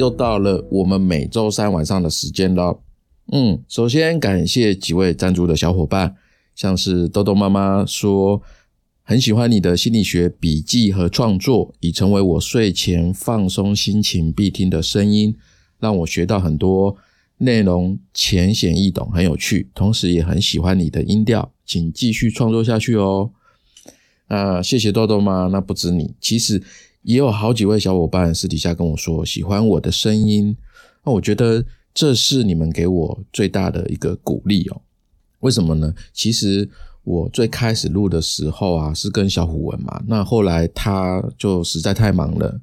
又到了我们每周三晚上的时间了。嗯，首先感谢几位赞助的小伙伴，像是豆豆妈妈说很喜欢你的心理学笔记和创作，已成为我睡前放松心情必听的声音，让我学到很多内容，浅显易懂，很有趣。同时也很喜欢你的音调，请继续创作下去哦。啊，谢谢豆豆妈，那不止你，其实。也有好几位小伙伴私底下跟我说喜欢我的声音，那我觉得这是你们给我最大的一个鼓励哦。为什么呢？其实我最开始录的时候啊，是跟小虎文嘛，那后来他就实在太忙了，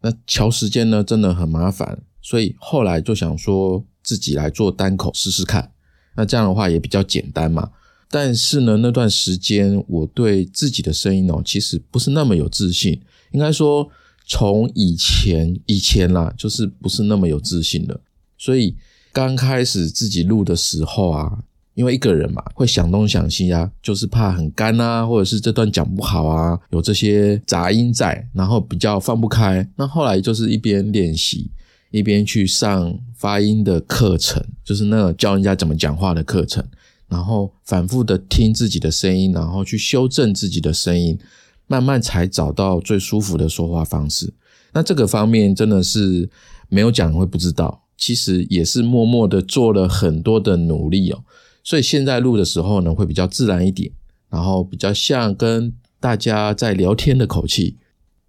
那调时间呢真的很麻烦，所以后来就想说自己来做单口试试看，那这样的话也比较简单嘛。但是呢，那段时间我对自己的声音哦，其实不是那么有自信。应该说，从以前以前啦，就是不是那么有自信的。所以刚开始自己录的时候啊，因为一个人嘛，会想东想西啊，就是怕很干啊，或者是这段讲不好啊，有这些杂音在，然后比较放不开。那后来就是一边练习，一边去上发音的课程，就是那个教人家怎么讲话的课程，然后反复的听自己的声音，然后去修正自己的声音。慢慢才找到最舒服的说话方式。那这个方面真的是没有讲会不知道，其实也是默默的做了很多的努力哦。所以现在录的时候呢，会比较自然一点，然后比较像跟大家在聊天的口气，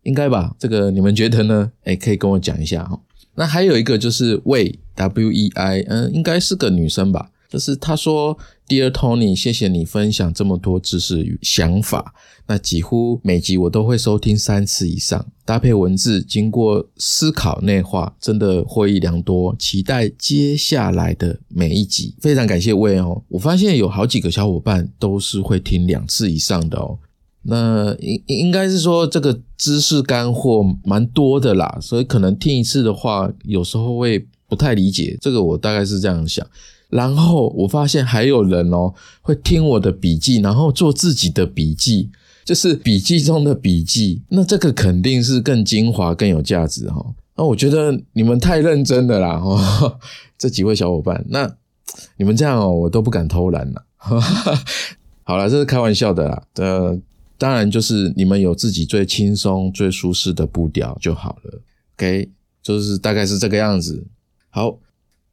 应该吧？这个你们觉得呢？哎，可以跟我讲一下哈。那还有一个就是魏 W E I，嗯，应该是个女生吧。就是他说，Dear Tony，谢谢你分享这么多知识与想法。那几乎每集我都会收听三次以上，搭配文字，经过思考内化，真的获益良多。期待接下来的每一集。非常感谢魏哦，我发现有好几个小伙伴都是会听两次以上的哦。那应应该是说这个知识干货蛮多的啦，所以可能听一次的话，有时候会不太理解。这个我大概是这样想。然后我发现还有人哦，会听我的笔记，然后做自己的笔记，就是笔记中的笔记。那这个肯定是更精华、更有价值哈。那我觉得你们太认真了啦哈，这几位小伙伴，那你们这样哦，我都不敢偷懒了。好了，这是开玩笑的啦。呃，当然就是你们有自己最轻松、最舒适的步调就好了。OK，就是大概是这个样子。好。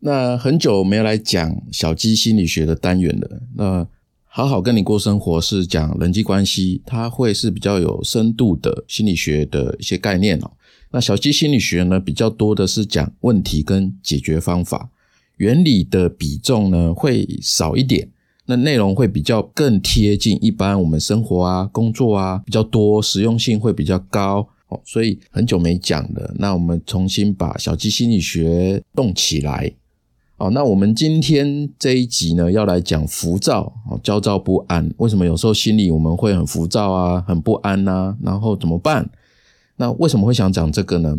那很久没有来讲小鸡心理学的单元了。那好好跟你过生活是讲人际关系，它会是比较有深度的心理学的一些概念哦。那小鸡心理学呢，比较多的是讲问题跟解决方法，原理的比重呢会少一点。那内容会比较更贴近一般我们生活啊、工作啊比较多，实用性会比较高哦。所以很久没讲了，那我们重新把小鸡心理学动起来。好，那我们今天这一集呢，要来讲浮躁、焦躁不安。为什么有时候心里我们会很浮躁啊，很不安呐？然后怎么办？那为什么会想讲这个呢？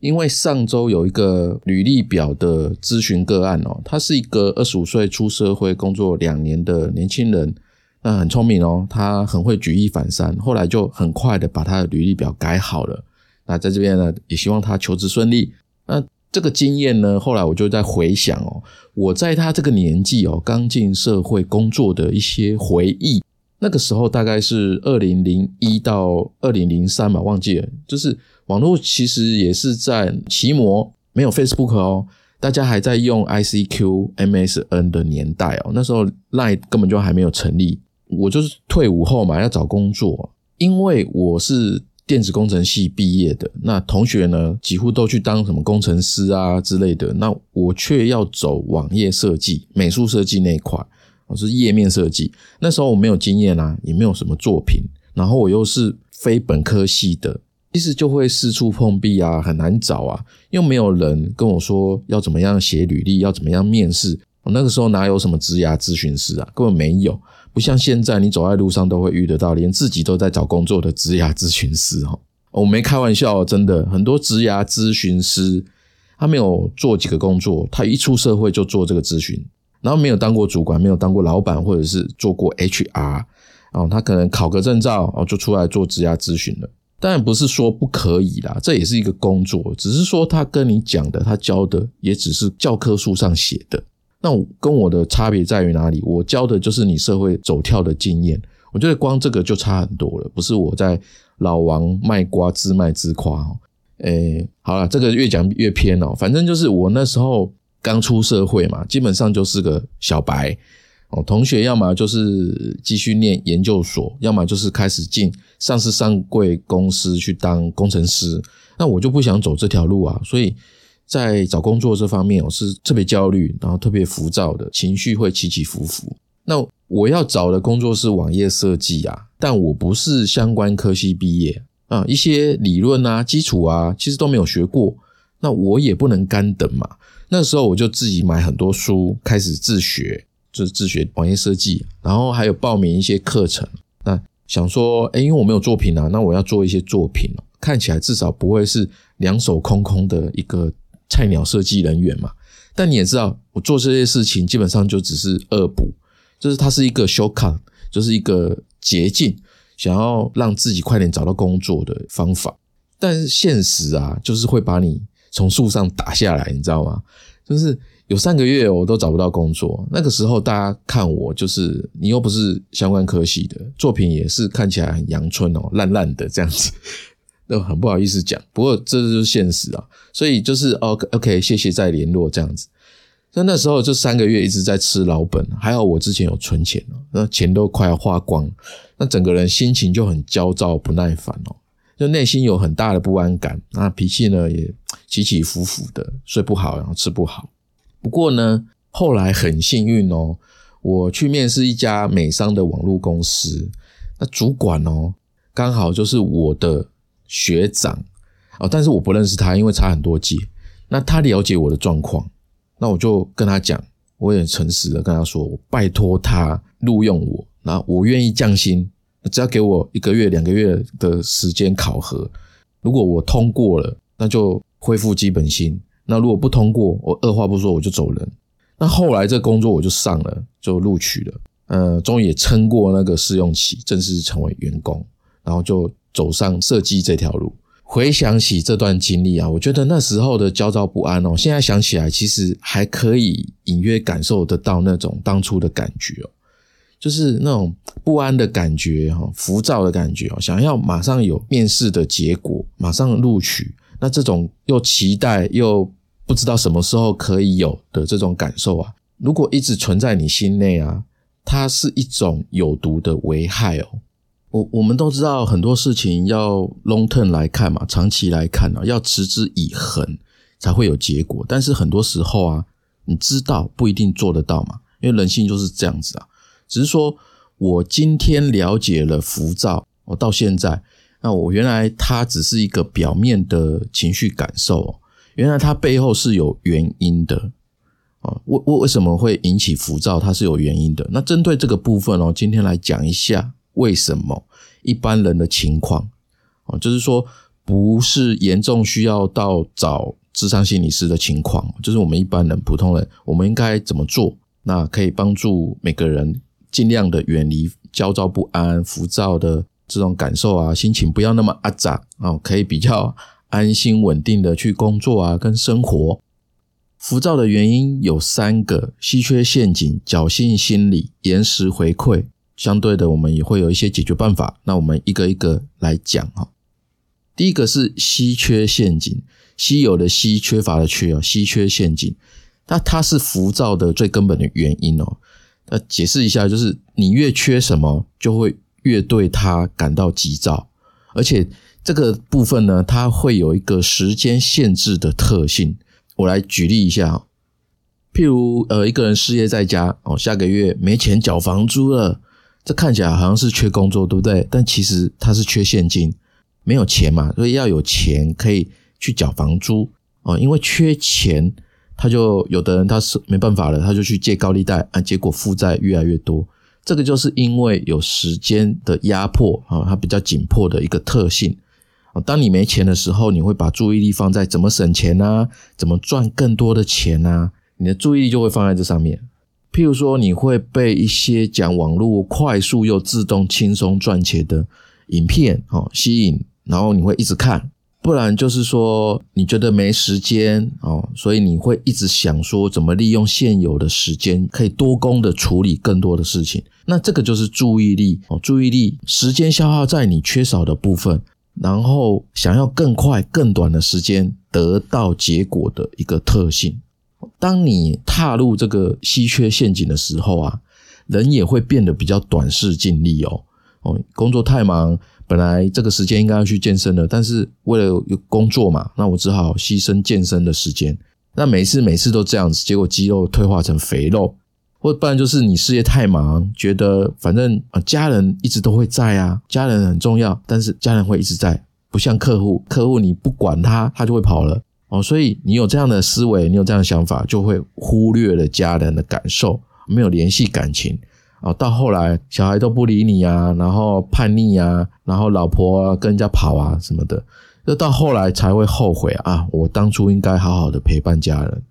因为上周有一个履历表的咨询个案哦，他是一个二十五岁出社会工作两年的年轻人，那很聪明哦，他很会举一反三，后来就很快的把他的履历表改好了。那在这边呢，也希望他求职顺利。那这个经验呢，后来我就在回想哦，我在他这个年纪哦，刚进社会工作的一些回忆。那个时候大概是二零零一到二零零三嘛，忘记了。就是网络其实也是在奇摩，没有 Facebook 哦，大家还在用 ICQ、MSN 的年代哦。那时候 Line 根本就还没有成立。我就是退伍后嘛，要找工作，因为我是。电子工程系毕业的那同学呢，几乎都去当什么工程师啊之类的。那我却要走网页设计、美术设计那一块，我是页面设计。那时候我没有经验啊，也没有什么作品，然后我又是非本科系的，其实就会四处碰壁啊，很难找啊，又没有人跟我说要怎么样写履历，要怎么样面试。我那个时候哪有什么职涯咨询师啊，根本没有。不像现在，你走在路上都会遇得到，连自己都在找工作的职涯咨询师哈。我没开玩笑，真的很多职涯咨询师，他没有做几个工作，他一出社会就做这个咨询，然后没有当过主管，没有当过老板，或者是做过 HR，哦，他可能考个证照，哦，就出来做职涯咨询了。当然不是说不可以啦，这也是一个工作，只是说他跟你讲的，他教的也只是教科书上写的。那跟我的差别在于哪里？我教的就是你社会走跳的经验。我觉得光这个就差很多了，不是我在老王卖瓜自卖自夸哦。诶，好了，这个越讲越偏哦。反正就是我那时候刚出社会嘛，基本上就是个小白哦。同学要么就是继续念研究所，要么就是开始进上市上柜公司去当工程师。那我就不想走这条路啊，所以在找工作这方面，我是特别焦虑，然后特别浮躁的情绪会起起伏伏。那我要找的工作是网页设计啊，但我不是相关科系毕业。啊，一些理论啊、基础啊，其实都没有学过，那我也不能干等嘛。那时候我就自己买很多书，开始自学，就是自学网页设计，然后还有报名一些课程。那想说，哎，因为我没有作品啊，那我要做一些作品，看起来至少不会是两手空空的一个菜鸟设计人员嘛。但你也知道，我做这些事情基本上就只是恶补，就是它是一个 shortcut，就是一个捷径。想要让自己快点找到工作的方法，但是现实啊，就是会把你从树上打下来，你知道吗？就是有三个月我都找不到工作，那个时候大家看我，就是你又不是相关科系的，作品也是看起来很阳春哦，烂烂的这样子，都很不好意思讲。不过这就是现实啊，所以就是 OK OK，谢谢再联络这样子。那那时候就三个月一直在吃老本，还好我之前有存钱哦，那钱都快要花光，那整个人心情就很焦躁不耐烦哦，就内心有很大的不安感，那脾气呢也起起伏伏的，睡不好，然后吃不好。不过呢，后来很幸运哦，我去面试一家美商的网络公司，那主管哦刚好就是我的学长哦，但是我不认识他，因为差很多届，那他了解我的状况。那我就跟他讲，我也诚实的跟他说，我拜托他录用我，那我愿意降薪，只要给我一个月、两个月的时间考核，如果我通过了，那就恢复基本薪；那如果不通过，我二话不说我就走人。那后来这工作我就上了，就录取了，呃，终于也撑过那个试用期，正式成为员工，然后就走上设计这条路。回想起这段经历啊，我觉得那时候的焦躁不安哦，现在想起来其实还可以隐约感受得到那种当初的感觉哦，就是那种不安的感觉哈，浮躁的感觉哦，想要马上有面试的结果，马上录取，那这种又期待又不知道什么时候可以有的这种感受啊，如果一直存在你心内啊，它是一种有毒的危害哦。我我们都知道很多事情要 long term 来看嘛，长期来看呢，要持之以恒才会有结果。但是很多时候啊，你知道不一定做得到嘛，因为人性就是这样子啊。只是说我今天了解了浮躁，我到现在，那我原来它只是一个表面的情绪感受哦，原来它背后是有原因的啊。为为为什么会引起浮躁？它是有原因的。那针对这个部分哦，今天来讲一下。为什么一般人的情况啊，就是说不是严重需要到找智商心理师的情况，就是我们一般人、普通人，我们应该怎么做？那可以帮助每个人尽量的远离焦躁不安、浮躁的这种感受啊，心情不要那么阿杂啊，可以比较安心稳定的去工作啊，跟生活。浮躁的原因有三个：稀缺陷阱、侥幸心理、延时回馈。相对的，我们也会有一些解决办法。那我们一个一个来讲哈。第一个是稀缺陷阱，稀有的稀，缺乏的缺啊，稀缺陷阱。那它是浮躁的最根本的原因哦。那解释一下，就是你越缺什么，就会越对它感到急躁，而且这个部分呢，它会有一个时间限制的特性。我来举例一下，譬如呃，一个人失业在家哦，下个月没钱缴房租了。这看起来好像是缺工作，对不对？但其实他是缺现金，没有钱嘛，所以要有钱可以去缴房租哦。因为缺钱，他就有的人他是没办法了，他就去借高利贷啊，结果负债越来越多。这个就是因为有时间的压迫啊，它比较紧迫的一个特性啊。当你没钱的时候，你会把注意力放在怎么省钱啊，怎么赚更多的钱啊，你的注意力就会放在这上面。譬如说，你会被一些讲网络快速又自动轻松赚钱的影片哦吸引，然后你会一直看。不然就是说你觉得没时间哦，所以你会一直想说怎么利用现有的时间，可以多工的处理更多的事情。那这个就是注意力哦，注意力时间消耗在你缺少的部分，然后想要更快、更短的时间得到结果的一个特性。当你踏入这个稀缺陷阱的时候啊，人也会变得比较短视、尽力哦哦，工作太忙。本来这个时间应该要去健身的，但是为了有工作嘛，那我只好牺牲健身的时间。那每次每次都这样子，结果肌肉退化成肥肉，或不然就是你事业太忙，觉得反正啊家人一直都会在啊，家人很重要，但是家人会一直在，不像客户，客户你不管他，他就会跑了哦。所以你有这样的思维，你有这样的想法，就会忽略了家人的感受，没有联系感情。哦，到后来小孩都不理你啊，然后叛逆啊，然后老婆跟人家跑啊什么的，就到后来才会后悔啊！我当初应该好好的陪伴家人。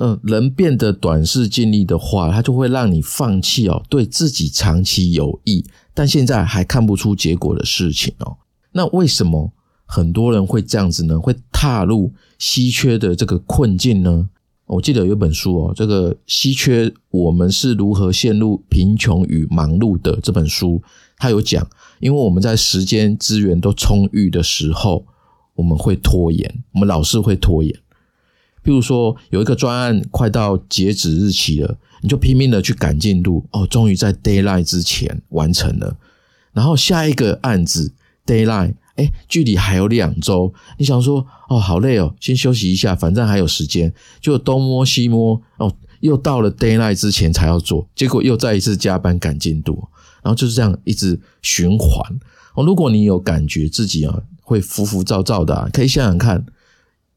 嗯，人变得短视尽力的话，他就会让你放弃哦，对自己长期有益，但现在还看不出结果的事情哦。那为什么很多人会这样子呢？会踏入稀缺的这个困境呢？我记得有本书哦，这个稀缺我们是如何陷入贫穷与忙碌的这本书，它有讲，因为我们在时间资源都充裕的时候，我们会拖延，我们老是会拖延。譬如说，有一个专案快到截止日期了，你就拼命的去赶进度，哦，终于在 d a y l i g h t 之前完成了，然后下一个案子 d a y l i g h t 哎，距离还有两周，你想说哦，好累哦，先休息一下，反正还有时间，就东摸西摸哦，又到了 d a y l i g h t 之前才要做，结果又再一次加班赶进度，然后就是这样一直循环哦。如果你有感觉自己啊会浮浮躁躁的，可以想想看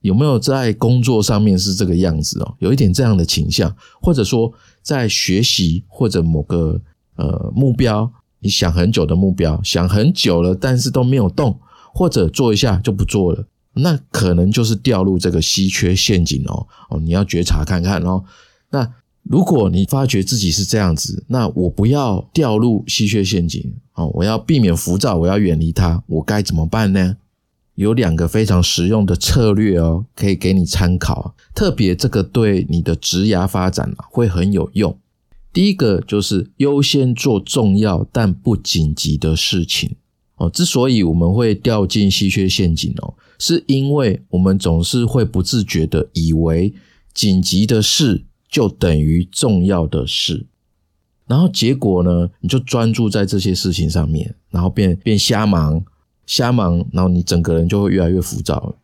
有没有在工作上面是这个样子哦，有一点这样的倾向，或者说在学习或者某个呃目标，你想很久的目标，想很久了，但是都没有动。或者做一下就不做了，那可能就是掉入这个稀缺陷阱哦哦，你要觉察看看哦。那如果你发觉自己是这样子，那我不要掉入稀缺陷阱哦，我要避免浮躁，我要远离它，我该怎么办呢？有两个非常实用的策略哦，可以给你参考，特别这个对你的职涯发展啊会很有用。第一个就是优先做重要但不紧急的事情。哦，之所以我们会掉进稀缺陷阱哦，是因为我们总是会不自觉的以为紧急的事就等于重要的事，然后结果呢，你就专注在这些事情上面，然后变变瞎忙，瞎忙，然后你整个人就会越来越浮躁。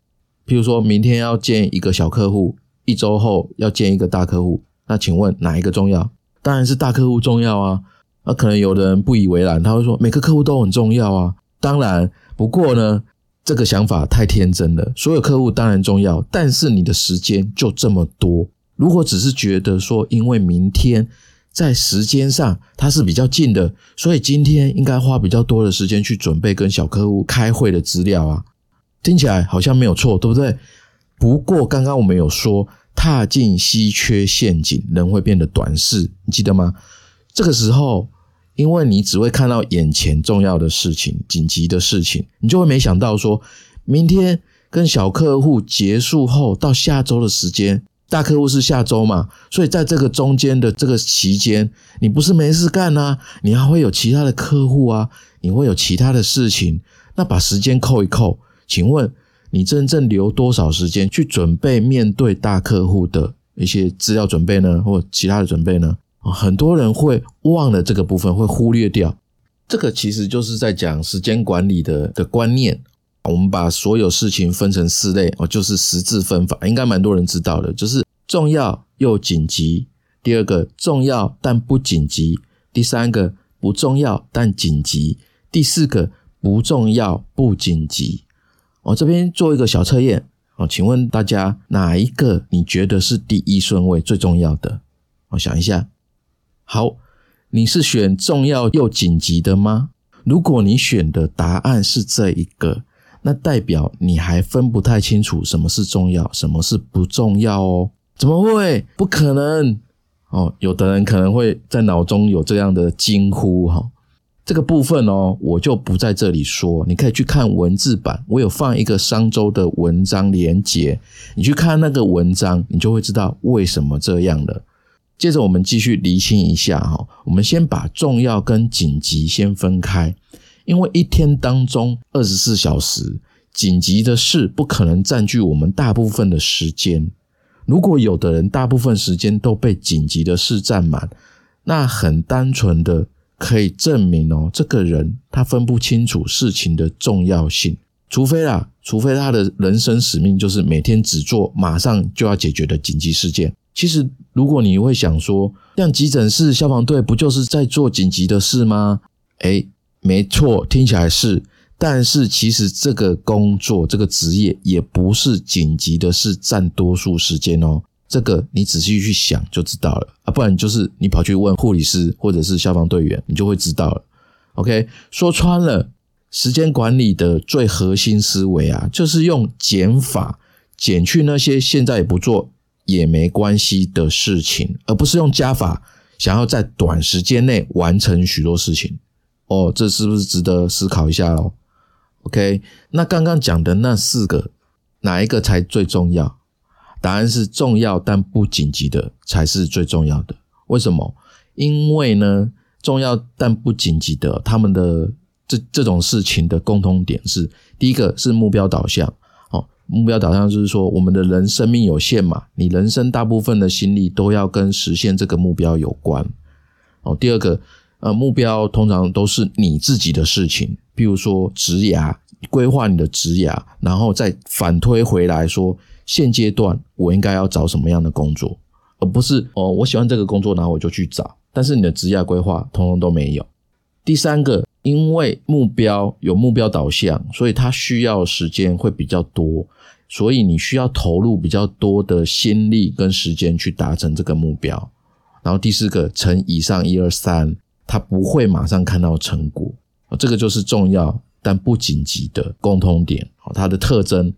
譬如说明天要见一个小客户，一周后要见一个大客户，那请问哪一个重要？当然是大客户重要啊。那可能有的人不以为然，他会说每个客户都很重要啊。当然，不过呢，这个想法太天真了。所有客户当然重要，但是你的时间就这么多。如果只是觉得说，因为明天在时间上它是比较近的，所以今天应该花比较多的时间去准备跟小客户开会的资料啊，听起来好像没有错，对不对？不过刚刚我们有说，踏进稀缺陷阱，人会变得短视，你记得吗？这个时候。因为你只会看到眼前重要的事情、紧急的事情，你就会没想到说，明天跟小客户结束后到下周的时间，大客户是下周嘛？所以在这个中间的这个期间，你不是没事干啊，你还会有其他的客户啊，你会有其他的事情，那把时间扣一扣，请问你真正留多少时间去准备面对大客户的一些资料准备呢，或其他的准备呢？很多人会忘了这个部分，会忽略掉。这个其实就是在讲时间管理的的观念。我们把所有事情分成四类，哦，就是十字分法，应该蛮多人知道的。就是重要又紧急，第二个重要但不紧急，第三个不重要但紧急，第四个不重要不紧急。我这边做一个小测验，哦，请问大家哪一个你觉得是第一顺位最重要的？我想一下。好，你是选重要又紧急的吗？如果你选的答案是这一个，那代表你还分不太清楚什么是重要，什么是不重要哦？怎么会？不可能哦！有的人可能会在脑中有这样的惊呼哈。这个部分哦，我就不在这里说，你可以去看文字版，我有放一个商周的文章连接，你去看那个文章，你就会知道为什么这样了。接着我们继续厘清一下哈，我们先把重要跟紧急先分开，因为一天当中二十四小时，紧急的事不可能占据我们大部分的时间。如果有的人大部分时间都被紧急的事占满，那很单纯的可以证明哦，这个人他分不清楚事情的重要性，除非啦，除非他的人生使命就是每天只做马上就要解决的紧急事件。其实，如果你会想说，像急诊室、消防队不就是在做紧急的事吗？诶，没错，听起来是。但是，其实这个工作、这个职业也不是紧急的事占多数时间哦。这个你仔细去想就知道了啊，不然就是你跑去问护理师或者是消防队员，你就会知道了。OK，说穿了，时间管理的最核心思维啊，就是用减法减去那些现在也不做。也没关系的事情，而不是用加法想要在短时间内完成许多事情。哦，这是不是值得思考一下喽？OK，那刚刚讲的那四个，哪一个才最重要？答案是重要但不紧急的才是最重要的。为什么？因为呢，重要但不紧急的，他们的这这种事情的共通点是：第一个是目标导向。目标导向就是说，我们的人生命有限嘛，你人生大部分的心力都要跟实现这个目标有关。哦，第二个，呃，目标通常都是你自己的事情，譬如说职涯规划你的职涯，然后再反推回来说，现阶段我应该要找什么样的工作，而不是哦，我喜欢这个工作，然后我就去找，但是你的职业规划通通都没有。第三个。因为目标有目标导向，所以它需要时间会比较多，所以你需要投入比较多的心力跟时间去达成这个目标。然后第四个，乘以上一二三，它不会马上看到成果，这个就是重要但不紧急的共通点，它的特征。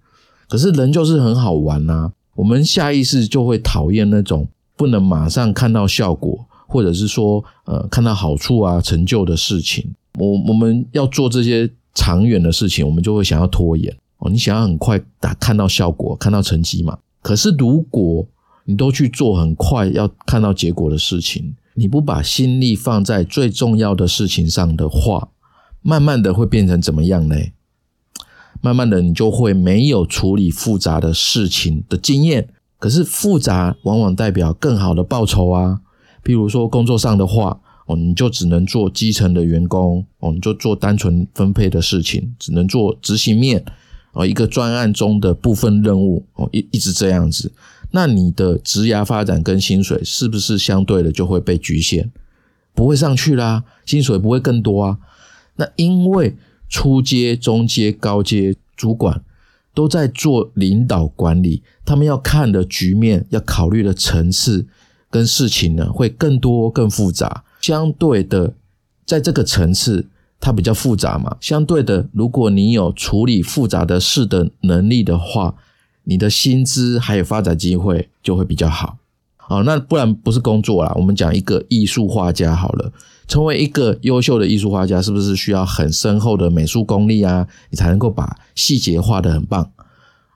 可是人就是很好玩呐，我们下意识就会讨厌那种不能马上看到效果，或者是说呃看到好处啊成就的事情。我我们要做这些长远的事情，我们就会想要拖延哦。你想要很快打看到效果、看到成绩嘛？可是如果你都去做很快要看到结果的事情，你不把心力放在最重要的事情上的话，慢慢的会变成怎么样呢？慢慢的，你就会没有处理复杂的事情的经验。可是复杂往往代表更好的报酬啊。譬如说工作上的话。哦，你就只能做基层的员工哦，你就做单纯分配的事情，只能做执行面哦，一个专案中的部分任务哦，一一直这样子，那你的职涯发展跟薪水是不是相对的就会被局限，不会上去啦，薪水不会更多啊？那因为初阶、中阶、高阶主管都在做领导管理，他们要看的局面、要考虑的层次跟事情呢，会更多、更复杂。相对的，在这个层次，它比较复杂嘛。相对的，如果你有处理复杂的事的能力的话，你的薪资还有发展机会就会比较好。哦，那不然不是工作啦。我们讲一个艺术画家好了，成为一个优秀的艺术画家，是不是需要很深厚的美术功力啊？你才能够把细节画得很棒。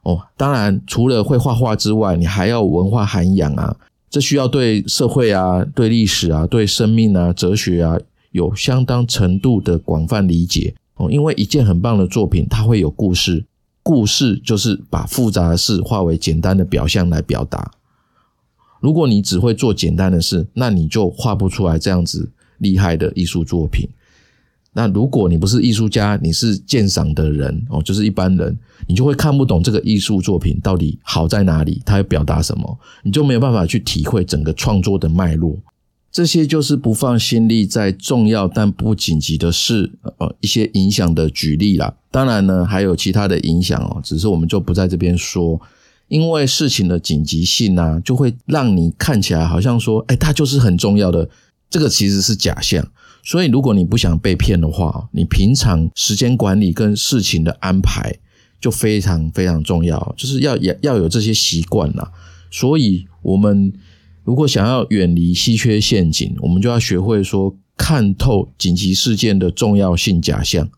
哦，当然，除了会画画之外，你还要文化涵养啊。这需要对社会啊、对历史啊、对生命啊、哲学啊有相当程度的广泛理解哦。因为一件很棒的作品，它会有故事，故事就是把复杂的事化为简单的表象来表达。如果你只会做简单的事，那你就画不出来这样子厉害的艺术作品。那如果你不是艺术家，你是鉴赏的人哦，就是一般人，你就会看不懂这个艺术作品到底好在哪里，它要表达什么，你就没有办法去体会整个创作的脉络。这些就是不放心力在重要但不紧急的事，呃，一些影响的举例啦。当然呢，还有其他的影响哦，只是我们就不在这边说，因为事情的紧急性呢，就会让你看起来好像说，哎，它就是很重要的，这个其实是假象。所以，如果你不想被骗的话，你平常时间管理跟事情的安排就非常非常重要，就是要要要有这些习惯啦。所以，我们如果想要远离稀缺陷阱，我们就要学会说看透紧急事件的重要性假象，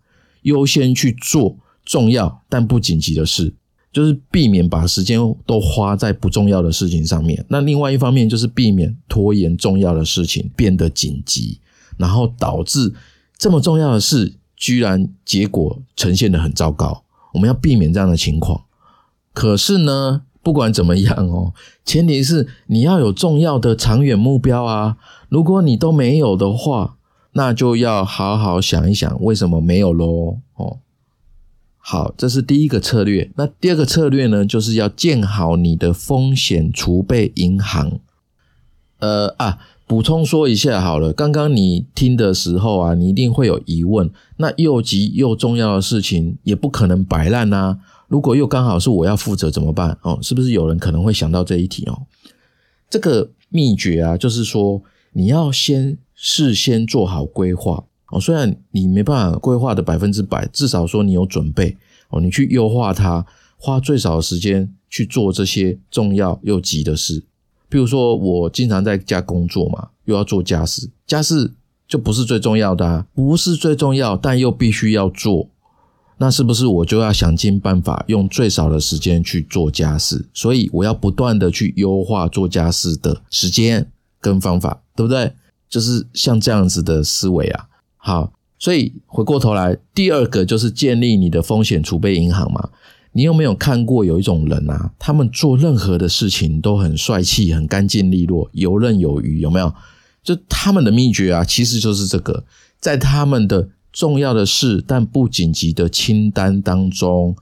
优先去做重要但不紧急的事，就是避免把时间都花在不重要的事情上面。那另外一方面就是避免拖延重要的事情变得紧急，然后导致这么重要的事居然结果呈现的很糟糕。我们要避免这样的情况。可是呢？不管怎么样哦，前提是你要有重要的长远目标啊。如果你都没有的话，那就要好好想一想为什么没有喽。哦，好，这是第一个策略。那第二个策略呢，就是要建好你的风险储备银行。呃啊，补充说一下好了，刚刚你听的时候啊，你一定会有疑问。那又急又重要的事情，也不可能摆烂啊。如果又刚好是我要负责怎么办？哦，是不是有人可能会想到这一题哦？这个秘诀啊，就是说你要先事先做好规划哦。虽然你没办法规划的百分之百，至少说你有准备哦。你去优化它，花最少的时间去做这些重要又急的事。比如说，我经常在家工作嘛，又要做家事，家事就不是最重要的啊，不是最重要，但又必须要做。那是不是我就要想尽办法用最少的时间去做家事？所以我要不断的去优化做家事的时间跟方法，对不对？就是像这样子的思维啊。好，所以回过头来，第二个就是建立你的风险储备银行嘛。你有没有看过有一种人啊？他们做任何的事情都很帅气、很干净利落、游刃有余，有没有？就他们的秘诀啊，其实就是这个，在他们的。重要的事但不紧急的清单当中，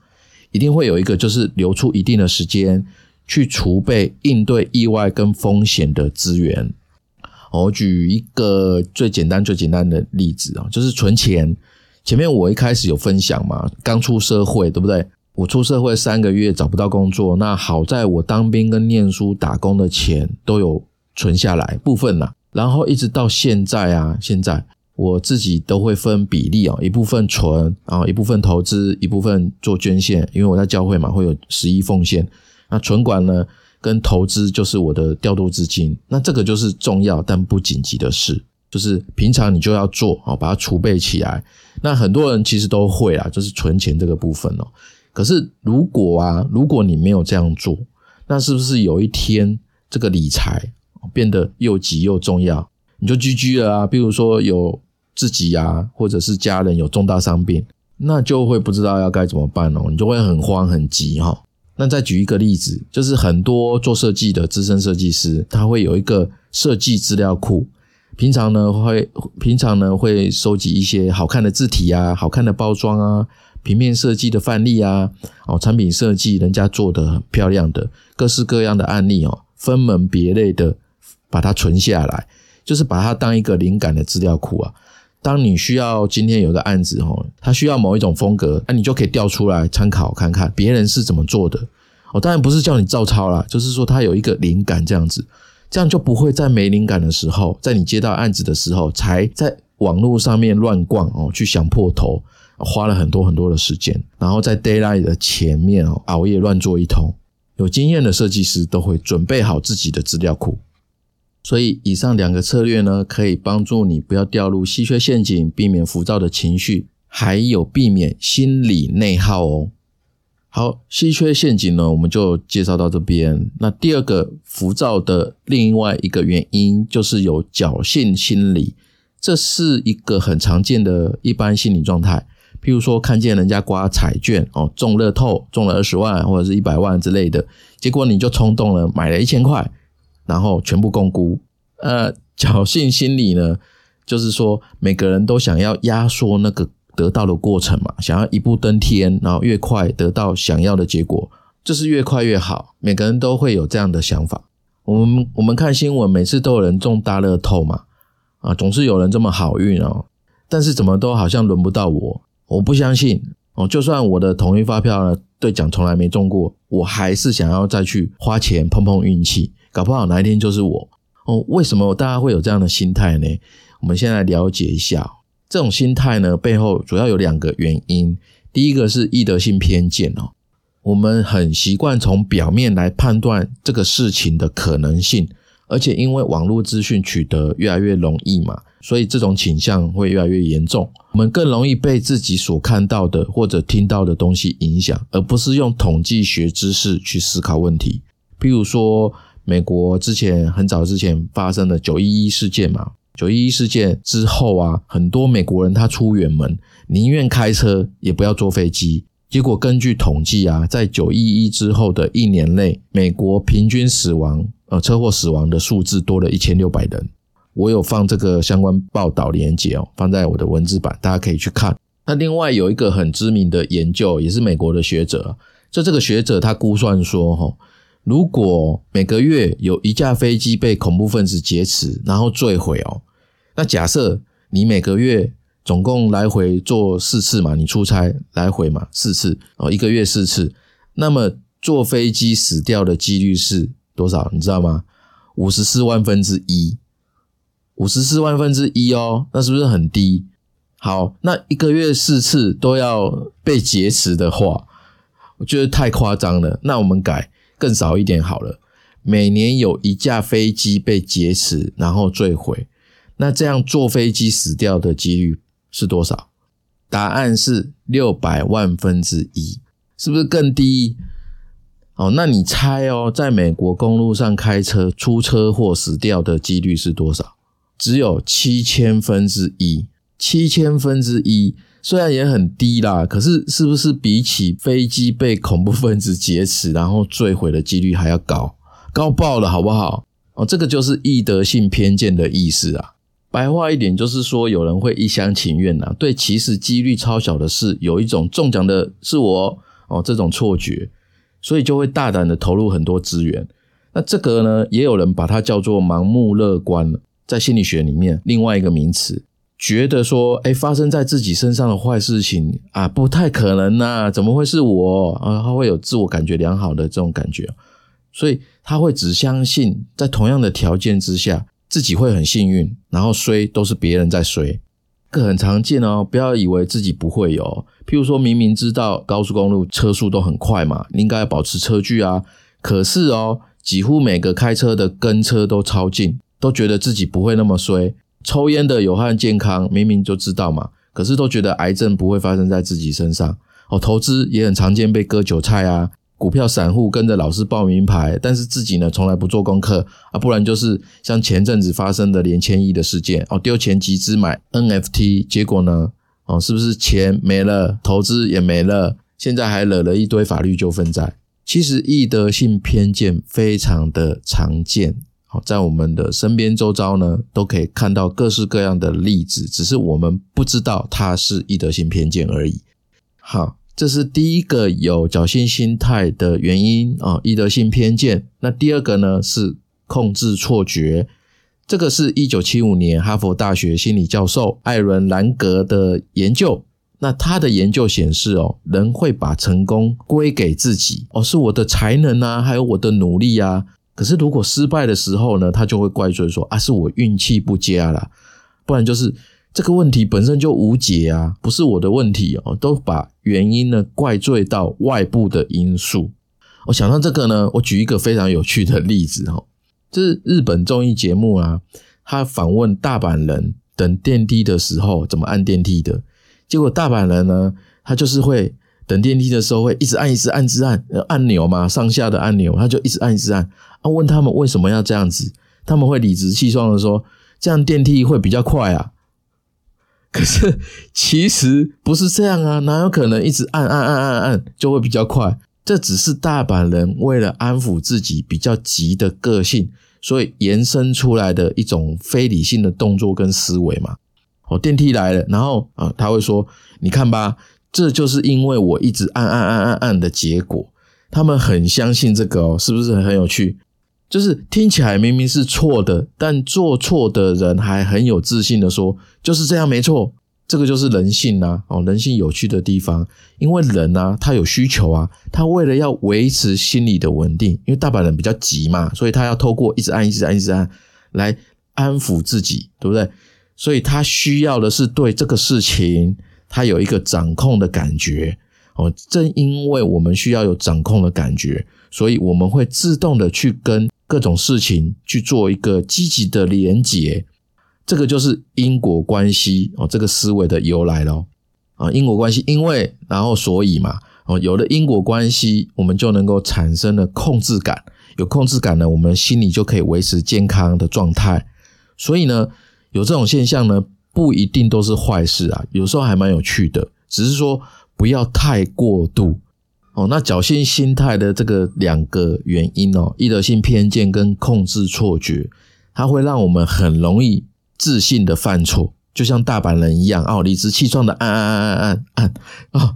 一定会有一个，就是留出一定的时间去储备应对意外跟风险的资源。我举一个最简单、最简单的例子啊，就是存钱。前面我一开始有分享嘛，刚出社会，对不对？我出社会三个月找不到工作，那好在我当兵跟念书打工的钱都有存下来部分呐，然后一直到现在啊，现在。我自己都会分比例哦，一部分存，然后一部分投资，一部分做捐献。因为我在教会嘛，会有十一奉献。那存管呢，跟投资就是我的调度资金。那这个就是重要但不紧急的事，就是平常你就要做哦，把它储备起来。那很多人其实都会啊，就是存钱这个部分哦。可是如果啊，如果你没有这样做，那是不是有一天这个理财变得又急又重要，你就 GG 了啊？比如说有。自己呀，或者是家人有重大伤病，那就会不知道要该怎么办哦，你就会很慌很急哈。那再举一个例子，就是很多做设计的资深设计师，他会有一个设计资料库，平常呢会平常呢会收集一些好看的字体啊、好看的包装啊、平面设计的范例啊、哦产品设计人家做的很漂亮的各式各样的案例哦，分门别类的把它存下来，就是把它当一个灵感的资料库啊。当你需要今天有个案子哦，它需要某一种风格，那你就可以调出来参考看看别人是怎么做的。哦，当然不是叫你照抄啦，就是说他有一个灵感这样子，这样就不会在没灵感的时候，在你接到案子的时候，才在网络上面乱逛哦，去想破头，花了很多很多的时间，然后在 d a y l i g h t 的前面哦熬夜乱做一通。有经验的设计师都会准备好自己的资料库。所以，以上两个策略呢，可以帮助你不要掉入稀缺陷阱，避免浮躁的情绪，还有避免心理内耗哦。好，稀缺陷阱呢，我们就介绍到这边。那第二个浮躁的另外一个原因，就是有侥幸心理，这是一个很常见的一般心理状态。譬如说，看见人家刮彩券哦，中乐透中了二十万或者是一百万之类的，结果你就冲动了，买了一千块。然后全部共估，呃，侥幸心理呢，就是说每个人都想要压缩那个得到的过程嘛，想要一步登天，然后越快得到想要的结果，就是越快越好。每个人都会有这样的想法。我们我们看新闻，每次都有人中大乐透嘛，啊，总是有人这么好运哦，但是怎么都好像轮不到我，我不相信哦。就算我的统一发票呢，兑奖从来没中过，我还是想要再去花钱碰碰运气。搞不好哪一天就是我哦？为什么大家会有这样的心态呢？我们先来了解一下这种心态呢，背后主要有两个原因。第一个是易得性偏见哦，我们很习惯从表面来判断这个事情的可能性而且因为网络资讯取得越来越容易嘛，所以这种倾向会越来越严重。我们更容易被自己所看到的或者听到的东西影响，而不是用统计学知识去思考问题。譬如说，美国之前很早之前发生的九一一事件嘛，九一一事件之后啊，很多美国人他出远门宁愿开车也不要坐飞机。结果根据统计啊，在九一一之后的一年内，美国平均死亡呃车祸死亡的数字多了一千六百人。我有放这个相关报道连接哦，放在我的文字版，大家可以去看。那另外有一个很知名的研究，也是美国的学者，就这个学者他估算说，哈，如果每个月有一架飞机被恐怖分子劫持，然后坠毁哦，那假设你每个月。总共来回坐四次嘛，你出差来回嘛四次哦，一个月四次，那么坐飞机死掉的几率是多少？你知道吗？五十四万分之一，五十四万分之一哦，那是不是很低？好，那一个月四次都要被劫持的话，我觉得太夸张了。那我们改更少一点好了，每年有一架飞机被劫持然后坠毁，那这样坐飞机死掉的几率？是多少？答案是六百万分之一，是不是更低？哦，那你猜哦，在美国公路上开车出车祸死掉的几率是多少？只有七千分之一，七千分之一，虽然也很低啦，可是是不是比起飞机被恐怖分子劫持然后坠毁的几率还要高？高爆了，好不好？哦，这个就是易得性偏见的意思啊。白话一点就是说，有人会一厢情愿呐，对其实几率超小的事有一种中奖的是我哦这种错觉，所以就会大胆的投入很多资源。那这个呢，也有人把它叫做盲目乐观，在心理学里面另外一个名词，觉得说，哎，发生在自己身上的坏事情啊，不太可能呐，怎么会是我啊？他会有自我感觉良好的这种感觉，所以他会只相信在同样的条件之下。自己会很幸运，然后衰都是别人在衰，这很常见哦。不要以为自己不会有，譬如说明明知道高速公路车速都很快嘛，应该要保持车距啊，可是哦，几乎每个开车的跟车都超近，都觉得自己不会那么衰。抽烟的有害健康，明明就知道嘛，可是都觉得癌症不会发生在自己身上。哦，投资也很常见被割韭菜啊。股票散户跟着老师报名牌，但是自己呢从来不做功课啊，不然就是像前阵子发生的连千亿的事件哦，丢钱集资买 NFT，结果呢哦，是不是钱没了，投资也没了，现在还惹了一堆法律纠纷在。其实易得性偏见非常的常见，在我们的身边周遭呢都可以看到各式各样的例子，只是我们不知道它是易得性偏见而已。好。这是第一个有侥幸心态的原因啊，易得性偏见。那第二个呢是控制错觉，这个是一九七五年哈佛大学心理教授艾伦兰格的研究。那他的研究显示哦，人会把成功归给自己哦，是我的才能啊，还有我的努力啊。可是如果失败的时候呢，他就会怪罪说啊，是我运气不佳啦，不然就是。这个问题本身就无解啊，不是我的问题哦，都把原因呢怪罪到外部的因素。我想到这个呢，我举一个非常有趣的例子哈，就是日本综艺节目啊，他访问大阪人等电梯的时候怎么按电梯的，结果大阪人呢，他就是会等电梯的时候会一直按一直按一直按按钮嘛，上下的按钮，他就一直按一直按啊，问他们为什么要这样子，他们会理直气壮的说，这样电梯会比较快啊。可是其实不是这样啊，哪有可能一直按按按按按就会比较快？这只是大阪人为了安抚自己比较急的个性，所以延伸出来的一种非理性的动作跟思维嘛。哦，电梯来了，然后啊，他会说：“你看吧，这就是因为我一直按按按按按的结果。”他们很相信这个哦，是不是很有趣？就是听起来明明是错的，但做错的人还很有自信的说就是这样没错，这个就是人性呐哦，人性有趣的地方，因为人呐他有需求啊，他为了要维持心理的稳定，因为大阪人比较急嘛，所以他要透过一直按一直按一直按来安抚自己，对不对？所以他需要的是对这个事情他有一个掌控的感觉哦，正因为我们需要有掌控的感觉，所以我们会自动的去跟。各种事情去做一个积极的连结，这个就是因果关系哦，这个思维的由来咯。啊，因果关系，因为然后所以嘛，哦，有了因果关系，我们就能够产生了控制感，有控制感呢，我们心里就可以维持健康的状态。所以呢，有这种现象呢，不一定都是坏事啊，有时候还蛮有趣的，只是说不要太过度。哦，那侥幸心态的这个两个原因哦，易得性偏见跟控制错觉，它会让我们很容易自信的犯错，就像大阪人一样哦，理直气壮的按按按按按按啊，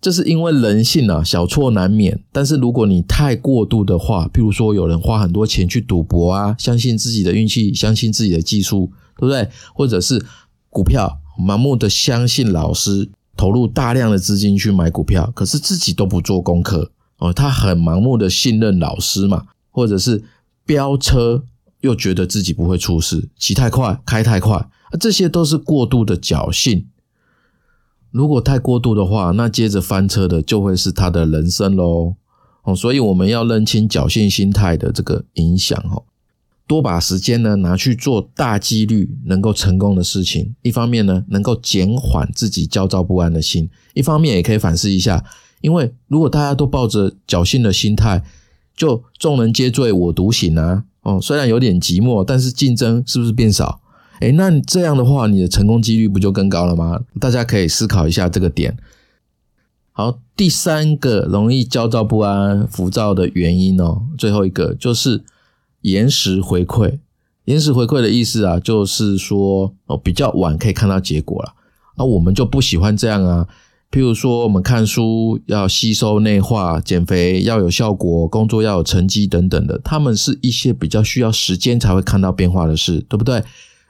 这是因为人性啊，小错难免。但是如果你太过度的话，譬如说有人花很多钱去赌博啊，相信自己的运气，相信自己的技术，对不对？或者是股票盲目的相信老师。投入大量的资金去买股票，可是自己都不做功课哦，他很盲目的信任老师嘛，或者是飙车又觉得自己不会出事，骑太快开太快，这些都是过度的侥幸。如果太过度的话，那接着翻车的就会是他的人生喽哦，所以我们要认清侥幸心态的这个影响哦。多把时间呢拿去做大几率能够成功的事情，一方面呢能够减缓自己焦躁不安的心，一方面也可以反思一下，因为如果大家都抱着侥幸的心态，就众人皆醉我独醒啊！哦，虽然有点寂寞，但是竞争是不是变少？诶，那这样的话，你的成功几率不就更高了吗？大家可以思考一下这个点。好，第三个容易焦躁不安、浮躁的原因哦，最后一个就是。延时回馈，延时回馈的意思啊，就是说哦，比较晚可以看到结果了，啊，我们就不喜欢这样啊。譬如说，我们看书要吸收内化，减肥要有效果，工作要有成绩等等的，他们是一些比较需要时间才会看到变化的事，对不对？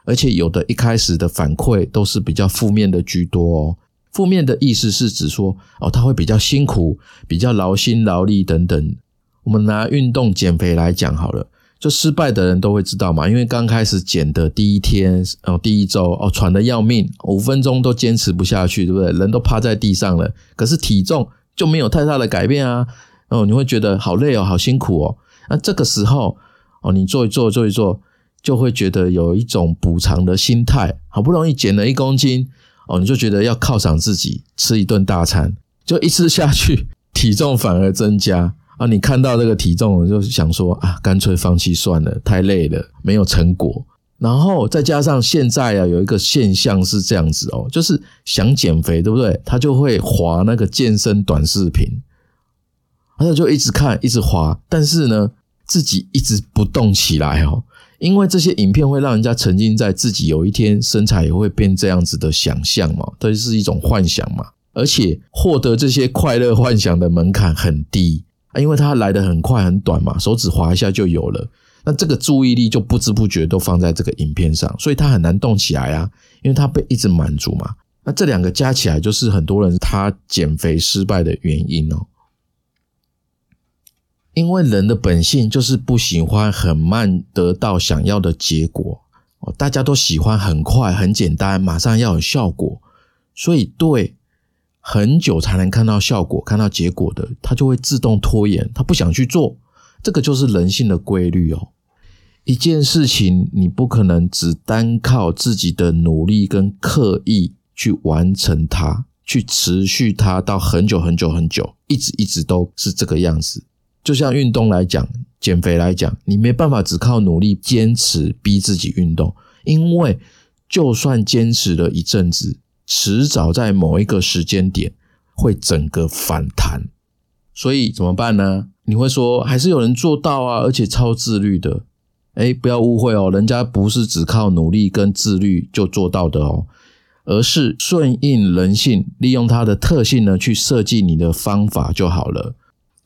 而且有的一开始的反馈都是比较负面的居多哦。负面的意思是指说哦，他会比较辛苦，比较劳心劳力等等。我们拿运动减肥来讲好了。就失败的人都会知道嘛，因为刚开始减的第一天，哦，第一周，哦，喘的要命，五分钟都坚持不下去，对不对？人都趴在地上了，可是体重就没有太大的改变啊，哦，你会觉得好累哦，好辛苦哦。那这个时候，哦，你做一做，做一做，就会觉得有一种补偿的心态，好不容易减了一公斤，哦，你就觉得要犒赏自己，吃一顿大餐，就一吃下去，体重反而增加。啊，你看到这个体重，就是想说啊，干脆放弃算了，太累了，没有成果。然后再加上现在啊，有一个现象是这样子哦，就是想减肥，对不对？他就会划那个健身短视频，而且就一直看，一直划，但是呢，自己一直不动起来哦，因为这些影片会让人家沉浸在自己有一天身材也会变这样子的想象嘛，这是一种幻想嘛，而且获得这些快乐幻想的门槛很低。啊，因为它来的很快很短嘛，手指滑一下就有了，那这个注意力就不知不觉都放在这个影片上，所以它很难动起来啊，因为它被一直满足嘛。那这两个加起来就是很多人他减肥失败的原因哦。因为人的本性就是不喜欢很慢得到想要的结果哦，大家都喜欢很快很简单，马上要有效果，所以对。很久才能看到效果、看到结果的，他就会自动拖延，他不想去做。这个就是人性的规律哦。一件事情你不可能只单靠自己的努力跟刻意去完成它，去持续它到很久很久很久，一直一直都是这个样子。就像运动来讲，减肥来讲，你没办法只靠努力坚持逼自己运动，因为就算坚持了一阵子。迟早在某一个时间点会整个反弹，所以怎么办呢？你会说还是有人做到啊，而且超自律的。哎，不要误会哦，人家不是只靠努力跟自律就做到的哦，而是顺应人性，利用它的特性呢去设计你的方法就好了。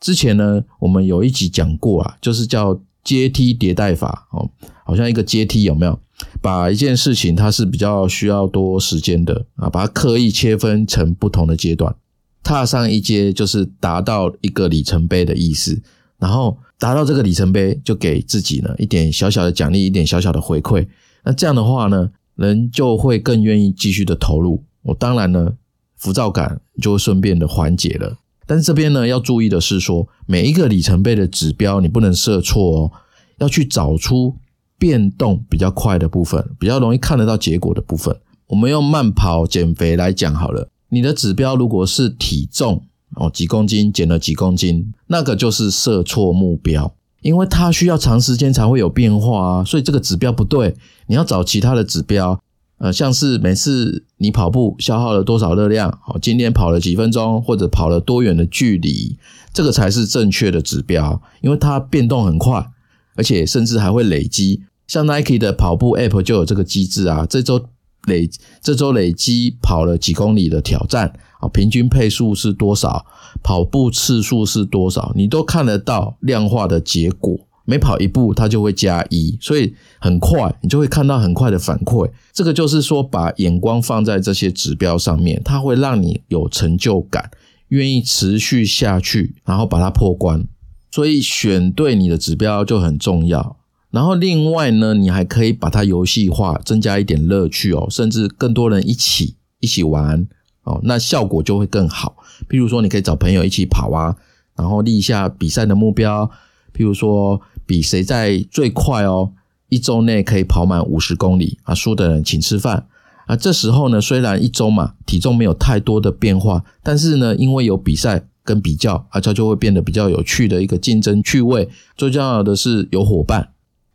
之前呢，我们有一集讲过啊，就是叫阶梯迭代法哦，好像一个阶梯有没有？把一件事情，它是比较需要多时间的啊，把它刻意切分成不同的阶段，踏上一阶就是达到一个里程碑的意思，然后达到这个里程碑，就给自己呢一点小小的奖励，一点小小的回馈。那这样的话呢，人就会更愿意继续的投入。我当然呢，浮躁感就会顺便的缓解了。但是这边呢，要注意的是说，每一个里程碑的指标你不能设错哦。要去找出变动比较快的部分，比较容易看得到结果的部分。我们用慢跑减肥来讲好了，你的指标如果是体重哦，几公斤减了几公斤，那个就是设错目标，因为它需要长时间才会有变化啊，所以这个指标不对，你要找其他的指标。呃，像是每次你跑步消耗了多少热量，好，今天跑了几分钟，或者跑了多远的距离，这个才是正确的指标，因为它变动很快，而且甚至还会累积。像 Nike 的跑步 App 就有这个机制啊，这周累这周累积跑了几公里的挑战啊，平均配速是多少，跑步次数是多少，你都看得到量化的结果。每跑一步，它就会加一，所以很快，你就会看到很快的反馈。这个就是说，把眼光放在这些指标上面，它会让你有成就感，愿意持续下去，然后把它破关。所以选对你的指标就很重要。然后另外呢，你还可以把它游戏化，增加一点乐趣哦，甚至更多人一起一起玩哦，那效果就会更好。譬如说，你可以找朋友一起跑啊，然后立一下比赛的目标，譬如说。比谁在最快哦，一周内可以跑满五十公里啊！输的人请吃饭啊！这时候呢，虽然一周嘛，体重没有太多的变化，但是呢，因为有比赛跟比较啊，它就会变得比较有趣的一个竞争趣味。最重要的是有伙伴，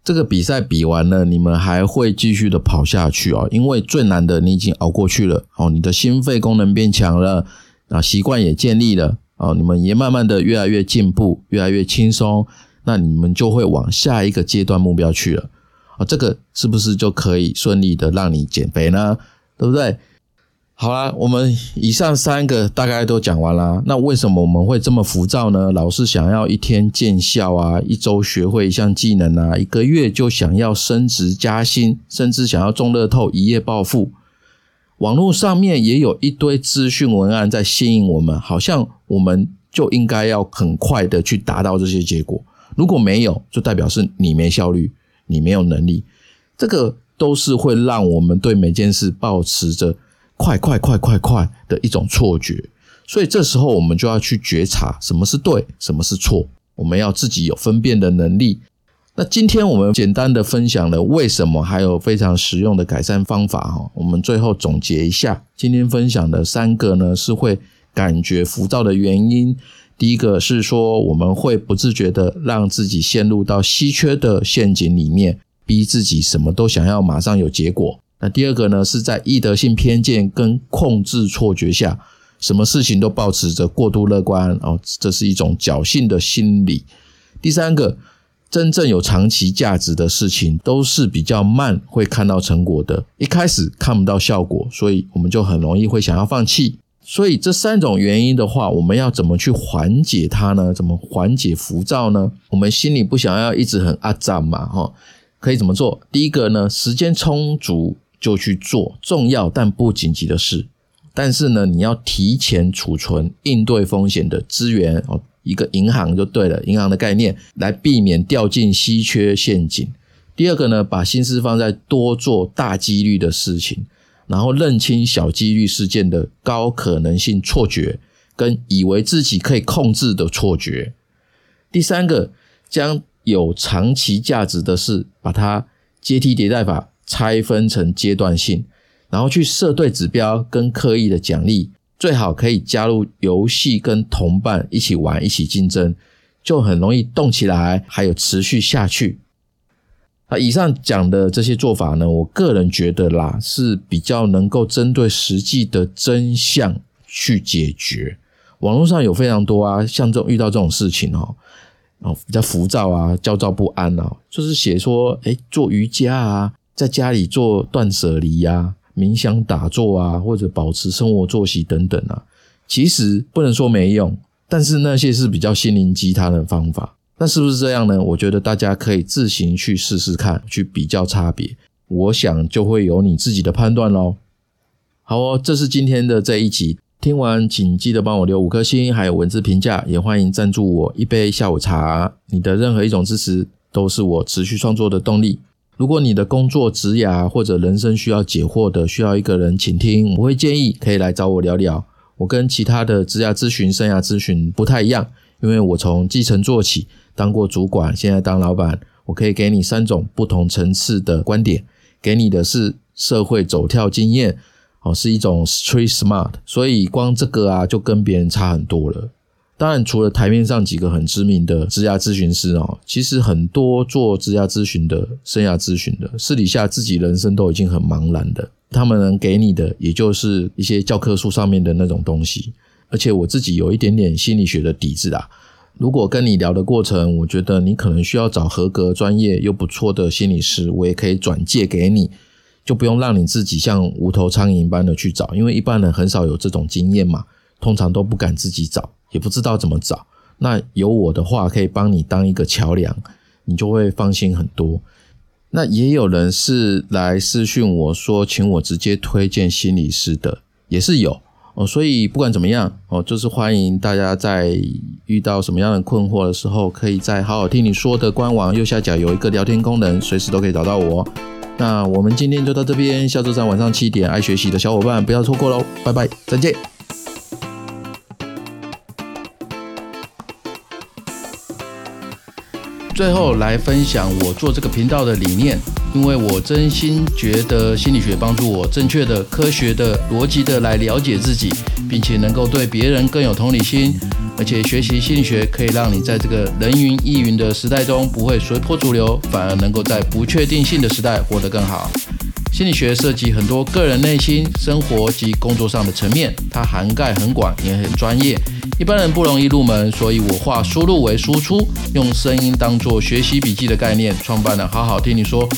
这个比赛比完了，你们还会继续的跑下去哦，因为最难的你已经熬过去了哦，你的心肺功能变强了啊，习惯也建立了哦，你们也慢慢的越来越进步，越来越轻松。那你们就会往下一个阶段目标去了啊，这个是不是就可以顺利的让你减肥呢？对不对？好啦，我们以上三个大概都讲完啦。那为什么我们会这么浮躁呢？老是想要一天见效啊，一周学会一项技能啊，一个月就想要升职加薪，甚至想要中乐透一夜暴富。网络上面也有一堆资讯文案在吸引我们，好像我们就应该要很快的去达到这些结果。如果没有，就代表是你没效率，你没有能力，这个都是会让我们对每件事保持着快快快快快的一种错觉。所以这时候我们就要去觉察什么是对，什么是错，我们要自己有分辨的能力。那今天我们简单的分享了为什么，还有非常实用的改善方法哈。我们最后总结一下，今天分享的三个呢，是会感觉浮躁的原因。第一个是说，我们会不自觉的让自己陷入到稀缺的陷阱里面，逼自己什么都想要马上有结果。那第二个呢，是在易得性偏见跟控制错觉下，什么事情都保持着过度乐观哦，这是一种侥幸的心理。第三个，真正有长期价值的事情都是比较慢会看到成果的，一开始看不到效果，所以我们就很容易会想要放弃。所以这三种原因的话，我们要怎么去缓解它呢？怎么缓解浮躁呢？我们心里不想要一直很阿脏嘛，哈，可以怎么做？第一个呢，时间充足就去做重要但不紧急的事，但是呢，你要提前储存应对风险的资源哦，一个银行就对了，银行的概念来避免掉进稀缺陷阱。第二个呢，把心思放在多做大几率的事情。然后认清小几率事件的高可能性错觉，跟以为自己可以控制的错觉。第三个，将有长期价值的事，把它阶梯迭代法拆分成阶段性，然后去设对指标跟刻意的奖励，最好可以加入游戏跟同伴一起玩，一起竞争，就很容易动起来，还有持续下去。啊以上讲的这些做法呢，我个人觉得啦，是比较能够针对实际的真相去解决。网络上有非常多啊，像这种遇到这种事情哦，哦比较浮躁啊、焦躁不安啊，就是写说，哎，做瑜伽啊，在家里做断舍离呀、冥想打坐啊，或者保持生活作息等等啊，其实不能说没用，但是那些是比较心灵鸡汤的方法。那是不是这样呢？我觉得大家可以自行去试试看，去比较差别。我想就会有你自己的判断喽。好哦，这是今天的这一集，听完请记得帮我留五颗星，还有文字评价，也欢迎赞助我一杯下午茶。你的任何一种支持都是我持续创作的动力。如果你的工作、职涯或者人生需要解惑的，需要一个人倾听，我会建议可以来找我聊聊。我跟其他的职涯咨询、生涯咨询不太一样，因为我从基层做起。当过主管，现在当老板，我可以给你三种不同层次的观点，给你的是社会走跳经验，哦，是一种 street smart，所以光这个啊就跟别人差很多了。当然，除了台面上几个很知名的职涯咨询师哦，其实很多做职涯咨询的、生涯咨询的，私底下自己人生都已经很茫然的。他们能给你的，也就是一些教科书上面的那种东西。而且我自己有一点点心理学的底子啊。如果跟你聊的过程，我觉得你可能需要找合格、专业又不错的心理师，我也可以转介给你，就不用让你自己像无头苍蝇般的去找，因为一般人很少有这种经验嘛，通常都不敢自己找。也不知道怎么找，那有我的话可以帮你当一个桥梁，你就会放心很多。那也有人是来私讯我说，请我直接推荐心理师的，也是有哦。所以不管怎么样哦，就是欢迎大家在遇到什么样的困惑的时候，可以在好好听你说的官网右下角有一个聊天功能，随时都可以找到我。那我们今天就到这边，下周三晚上七点，爱学习的小伙伴不要错过喽，拜拜，再见。最后来分享我做这个频道的理念，因为我真心觉得心理学帮助我正确的、科学的、逻辑的来了解自己，并且能够对别人更有同理心，而且学习心理学可以让你在这个人云亦云的时代中不会随波逐流，反而能够在不确定性的时代活得更好。心理学涉及很多个人内心、生活及工作上的层面，它涵盖很广，也很专业，一般人不容易入门。所以我化输入为输出，用声音当做学习笔记的概念，创办了好好听你说。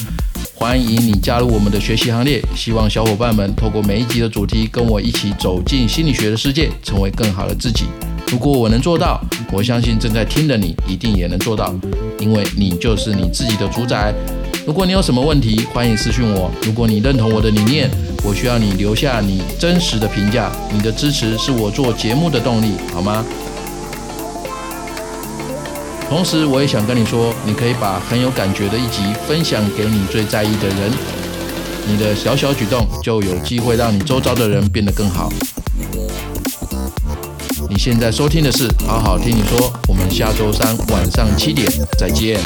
欢迎你加入我们的学习行列，希望小伙伴们透过每一集的主题，跟我一起走进心理学的世界，成为更好的自己。如果我能做到，我相信正在听的你一定也能做到，因为你就是你自己的主宰。如果你有什么问题，欢迎私讯我。如果你认同我的理念，我需要你留下你真实的评价。你的支持是我做节目的动力，好吗？同时，我也想跟你说，你可以把很有感觉的一集分享给你最在意的人。你的小小举动就有机会让你周遭的人变得更好。你现在收听的是好好听你说，我们下周三晚上七点再见。